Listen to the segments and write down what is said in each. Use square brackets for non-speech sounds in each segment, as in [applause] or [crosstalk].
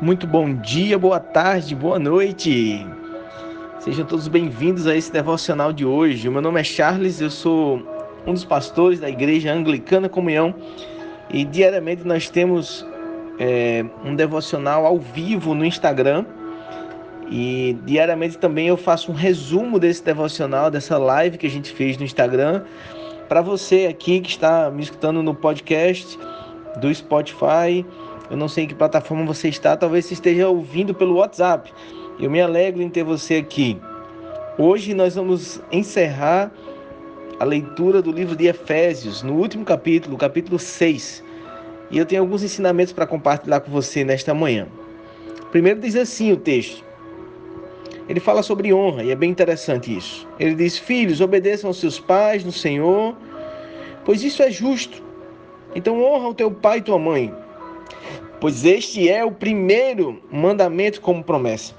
Muito bom dia, boa tarde, boa noite. Sejam todos bem-vindos a esse devocional de hoje. Meu nome é Charles, eu sou um dos pastores da Igreja Anglicana Comunhão e diariamente nós temos é, um devocional ao vivo no Instagram e diariamente também eu faço um resumo desse devocional, dessa live que a gente fez no Instagram, para você aqui que está me escutando no podcast do Spotify eu não sei em que plataforma você está, talvez você esteja ouvindo pelo WhatsApp. Eu me alegro em ter você aqui. Hoje nós vamos encerrar a leitura do livro de Efésios, no último capítulo, capítulo 6. E eu tenho alguns ensinamentos para compartilhar com você nesta manhã. Primeiro diz assim o texto. Ele fala sobre honra e é bem interessante isso. Ele diz: Filhos, obedeçam aos seus pais no Senhor, pois isso é justo. Então honra o teu pai e tua mãe, pois este é o primeiro mandamento como promessa.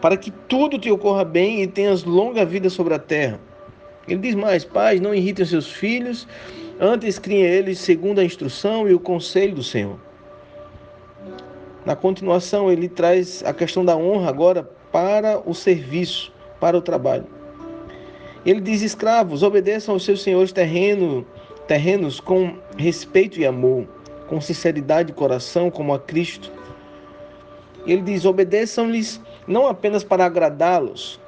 Para que tudo te ocorra bem e tenhas longa vida sobre a terra. Ele diz mais: Pais, não irritem seus filhos, antes criem eles segundo a instrução e o conselho do Senhor. Na continuação, ele traz a questão da honra agora para o serviço, para o trabalho. Ele diz: Escravos, obedeçam aos seus senhores terreno, terrenos com respeito e amor com sinceridade de coração, como a Cristo. Ele diz: obedeçam-lhes não apenas para agradá-los,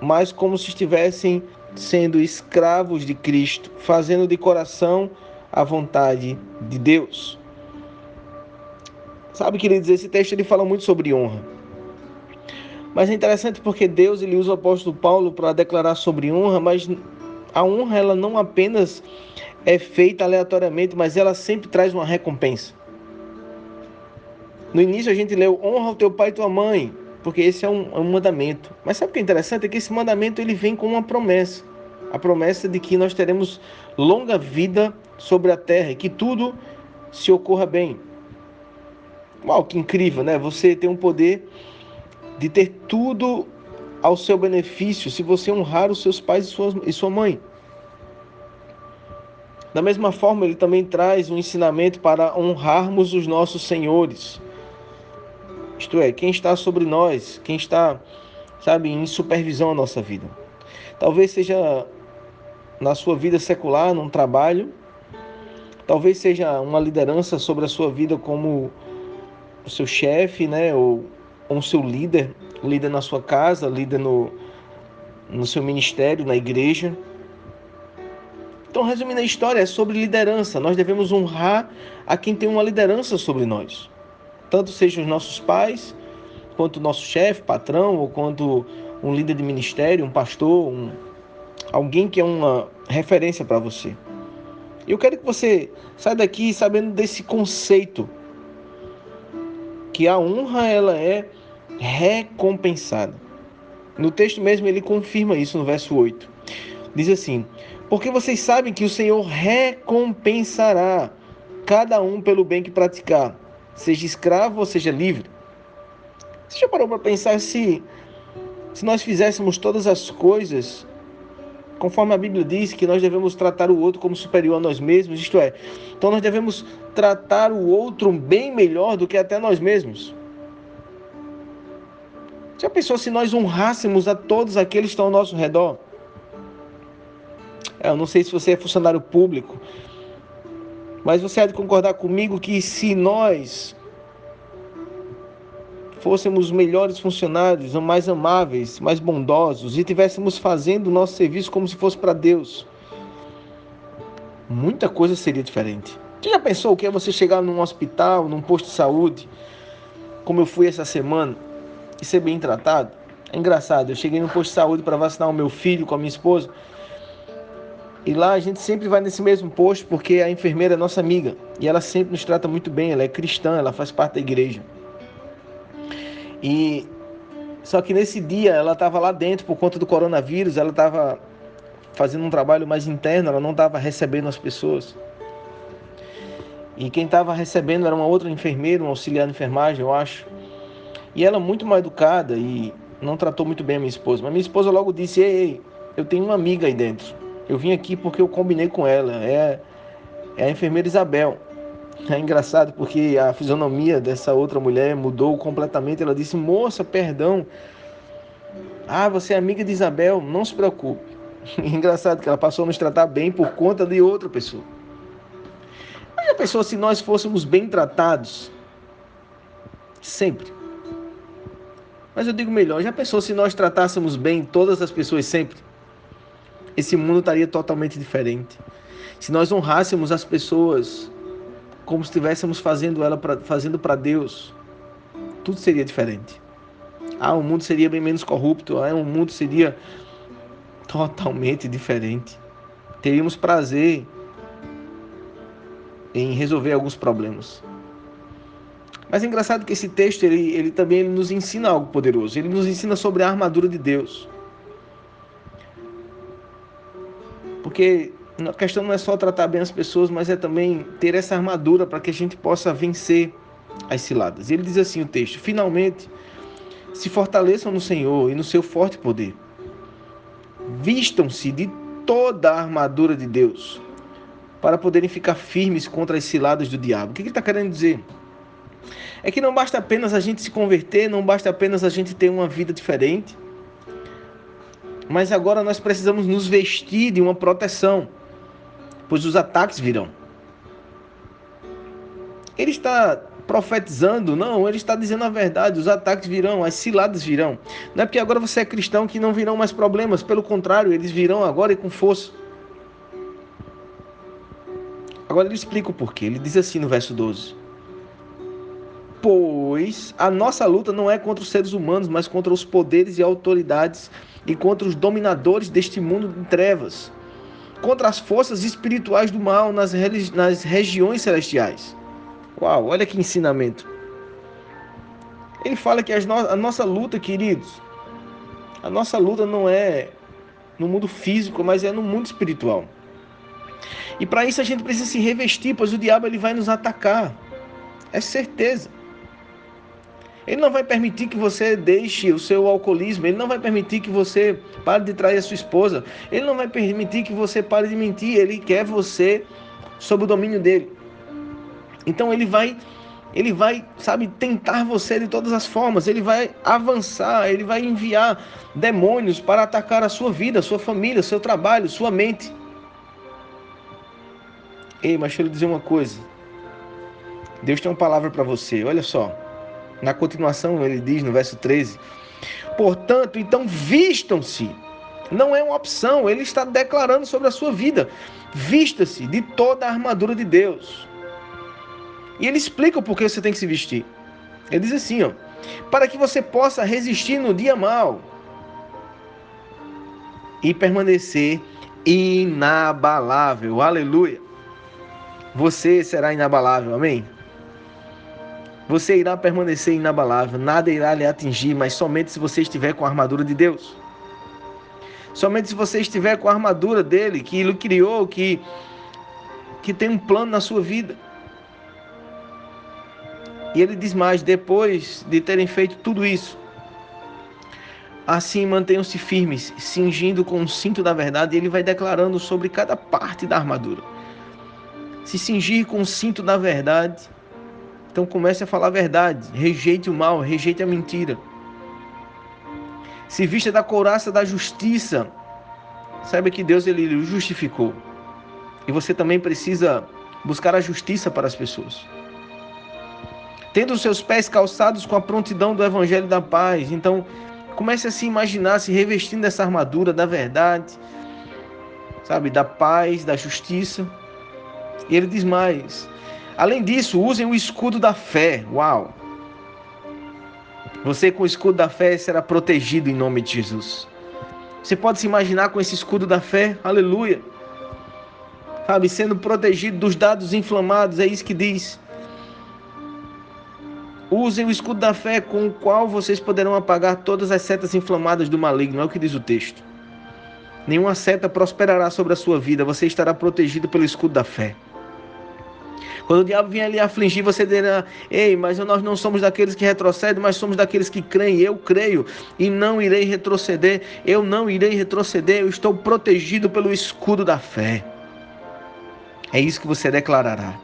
mas como se estivessem sendo escravos de Cristo, fazendo de coração a vontade de Deus. Sabe, queridos, esse texto ele fala muito sobre honra. Mas é interessante porque Deus ele usa o apóstolo Paulo para declarar sobre honra, mas a honra ela não apenas é feita aleatoriamente, mas ela sempre traz uma recompensa. No início a gente leu honra o teu pai e tua mãe, porque esse é um, é um mandamento. Mas sabe o que é interessante? É que esse mandamento ele vem com uma promessa. A promessa de que nós teremos longa vida sobre a terra e que tudo se ocorra bem. Uau, que incrível, né? Você tem um poder de ter tudo ao seu benefício se você honrar os seus pais e sua, e sua mãe. Da mesma forma, ele também traz um ensinamento para honrarmos os nossos senhores. Isto é, quem está sobre nós, quem está, sabe, em supervisão a nossa vida. Talvez seja na sua vida secular, num trabalho, talvez seja uma liderança sobre a sua vida como o seu chefe, né, ou, ou o seu líder, líder na sua casa, líder no, no seu ministério, na igreja. Então, resumindo a história, é sobre liderança. Nós devemos honrar a quem tem uma liderança sobre nós. Tanto sejam os nossos pais, quanto o nosso chefe, patrão, ou quanto um líder de ministério, um pastor, um... alguém que é uma referência para você. Eu quero que você saia daqui sabendo desse conceito que a honra ela é recompensada. No texto mesmo ele confirma isso no verso 8. Diz assim: porque vocês sabem que o Senhor recompensará cada um pelo bem que praticar, seja escravo ou seja livre. Você já parou para pensar se, se nós fizéssemos todas as coisas conforme a Bíblia diz que nós devemos tratar o outro como superior a nós mesmos, isto é, então nós devemos tratar o outro bem melhor do que até nós mesmos. Já pensou se nós honrássemos a todos aqueles que estão ao nosso redor? É, eu não sei se você é funcionário público, mas você há de concordar comigo que se nós fôssemos melhores funcionários, mais amáveis, mais bondosos e tivéssemos fazendo o nosso serviço como se fosse para Deus, muita coisa seria diferente. Você já pensou o que é você chegar num hospital, num posto de saúde, como eu fui essa semana, e ser bem tratado? É engraçado, eu cheguei no posto de saúde para vacinar o meu filho com a minha esposa. E lá a gente sempre vai nesse mesmo posto porque a enfermeira é nossa amiga e ela sempre nos trata muito bem. Ela é cristã, ela faz parte da igreja. E só que nesse dia ela estava lá dentro por conta do coronavírus, ela estava fazendo um trabalho mais interno, ela não estava recebendo as pessoas. E quem estava recebendo era uma outra enfermeira, um auxiliar de enfermagem, eu acho. E ela muito mal educada e não tratou muito bem a minha esposa. Mas minha esposa logo disse: Ei, ei eu tenho uma amiga aí dentro. Eu vim aqui porque eu combinei com ela. É, é a enfermeira Isabel. É engraçado porque a fisionomia dessa outra mulher mudou completamente. Ela disse: Moça, perdão. Ah, você é amiga de Isabel, não se preocupe. É [laughs] engraçado que ela passou a nos tratar bem por conta de outra pessoa. Mas a pessoa, se nós fôssemos bem tratados, sempre. Mas eu digo melhor, já pensou se nós tratássemos bem todas as pessoas sempre? Esse mundo estaria totalmente diferente. Se nós honrássemos as pessoas como se estivéssemos fazendo ela pra, fazendo para Deus, tudo seria diferente. Ah, o mundo seria bem menos corrupto, ah, o mundo seria totalmente diferente. Teríamos prazer em resolver alguns problemas. Mas é engraçado que esse texto ele, ele também ele nos ensina algo poderoso. Ele nos ensina sobre a armadura de Deus. Porque a questão não é só tratar bem as pessoas, mas é também ter essa armadura para que a gente possa vencer as ciladas. Ele diz assim o texto: Finalmente, se fortaleçam no Senhor e no seu forte poder. Vistam-se de toda a armadura de Deus para poderem ficar firmes contra as ciladas do diabo. O que ele está querendo dizer? É que não basta apenas a gente se converter, não basta apenas a gente ter uma vida diferente, mas agora nós precisamos nos vestir de uma proteção pois os ataques virão. Ele está profetizando, não, ele está dizendo a verdade, os ataques virão, as ciladas virão. Não é porque agora você é cristão que não virão mais problemas, pelo contrário, eles virão agora e com força. Agora ele explica o porquê. Ele diz assim no verso 12: Pois a nossa luta não é contra os seres humanos, mas contra os poderes e autoridades e contra os dominadores deste mundo de trevas contra as forças espirituais do mal nas, nas regiões celestiais. Uau, olha que ensinamento. Ele fala que no a nossa luta, queridos, a nossa luta não é no mundo físico, mas é no mundo espiritual. E para isso a gente precisa se revestir, pois o diabo ele vai nos atacar. É certeza. Ele não vai permitir que você deixe o seu alcoolismo, ele não vai permitir que você pare de trair a sua esposa, ele não vai permitir que você pare de mentir, ele quer você sob o domínio dele. Então ele vai ele vai, sabe, tentar você de todas as formas, ele vai avançar, ele vai enviar demônios para atacar a sua vida, a sua família, seu trabalho, sua mente. Ei, mas deixa eu lhe dizer uma coisa. Deus tem uma palavra para você, olha só. Na continuação, ele diz no verso 13: Portanto, então vistam-se. Não é uma opção, ele está declarando sobre a sua vida. Vista-se de toda a armadura de Deus. E ele explica o porquê você tem que se vestir. Ele diz assim, ó: para que você possa resistir no dia mal e permanecer inabalável. Aleluia. Você será inabalável. Amém. Você irá permanecer inabalável, nada irá lhe atingir, mas somente se você estiver com a armadura de Deus. Somente se você estiver com a armadura dele, que ele criou, que, que tem um plano na sua vida. E ele diz mais: depois de terem feito tudo isso, assim mantenham-se firmes, cingindo com o cinto da verdade. E ele vai declarando sobre cada parte da armadura. Se cingir com o cinto da verdade então comece a falar a verdade, rejeite o mal, rejeite a mentira. Se vista da couraça da justiça, saiba que Deus ele o justificou. E você também precisa buscar a justiça para as pessoas. Tendo os seus pés calçados com a prontidão do evangelho da paz. Então, comece a se imaginar se revestindo dessa armadura da verdade, sabe, da paz, da justiça. E ele diz mais: Além disso, usem o escudo da fé. Uau! Você com o escudo da fé será protegido em nome de Jesus. Você pode se imaginar com esse escudo da fé? Aleluia! Sabe, sendo protegido dos dados inflamados, é isso que diz. Usem o escudo da fé com o qual vocês poderão apagar todas as setas inflamadas do maligno, é o que diz o texto. Nenhuma seta prosperará sobre a sua vida, você estará protegido pelo escudo da fé. Quando o diabo vier ali afligir, você dirá: Ei, mas nós não somos daqueles que retrocedem, mas somos daqueles que creem. Eu creio e não irei retroceder. Eu não irei retroceder. Eu estou protegido pelo escudo da fé. É isso que você declarará.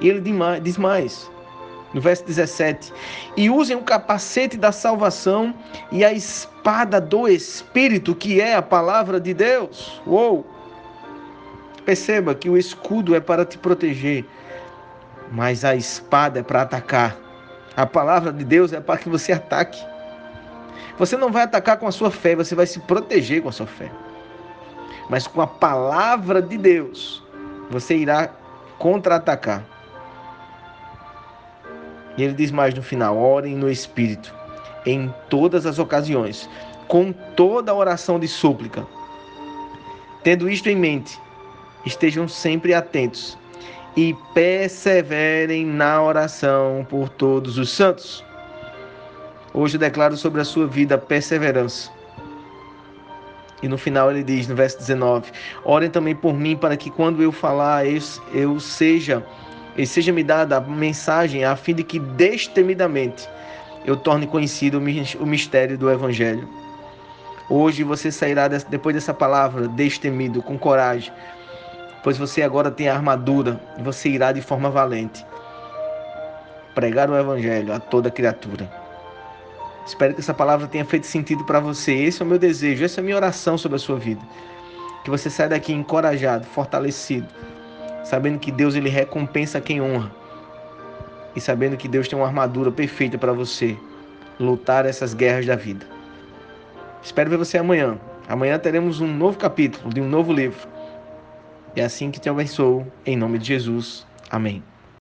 E ele diz mais, no verso 17: E usem o capacete da salvação e a espada do Espírito, que é a palavra de Deus. Uou! Perceba que o escudo é para te proteger, mas a espada é para atacar. A palavra de Deus é para que você ataque. Você não vai atacar com a sua fé, você vai se proteger com a sua fé. Mas com a palavra de Deus, você irá contra-atacar. E ele diz mais no final: orem no Espírito, em todas as ocasiões, com toda a oração de súplica. Tendo isto em mente, estejam sempre atentos e perseverem na oração por todos os santos. Hoje eu declaro sobre a sua vida perseverança. E no final ele diz, no verso 19: Orem também por mim, para que quando eu falar, eu, seja, e seja me dada a mensagem, a fim de que destemidamente eu torne conhecido o mistério do Evangelho. Hoje você sairá depois dessa palavra destemido, com coragem, pois você agora tem a armadura e você irá de forma valente pregar o Evangelho a toda criatura. Espero que essa palavra tenha feito sentido para você. Esse é o meu desejo, essa é a minha oração sobre a sua vida. Que você saia daqui encorajado, fortalecido, sabendo que Deus ele recompensa quem honra e sabendo que Deus tem uma armadura perfeita para você lutar essas guerras da vida. Espero ver você amanhã. Amanhã teremos um novo capítulo de um novo livro. É assim que te abençoo, em nome de Jesus. Amém.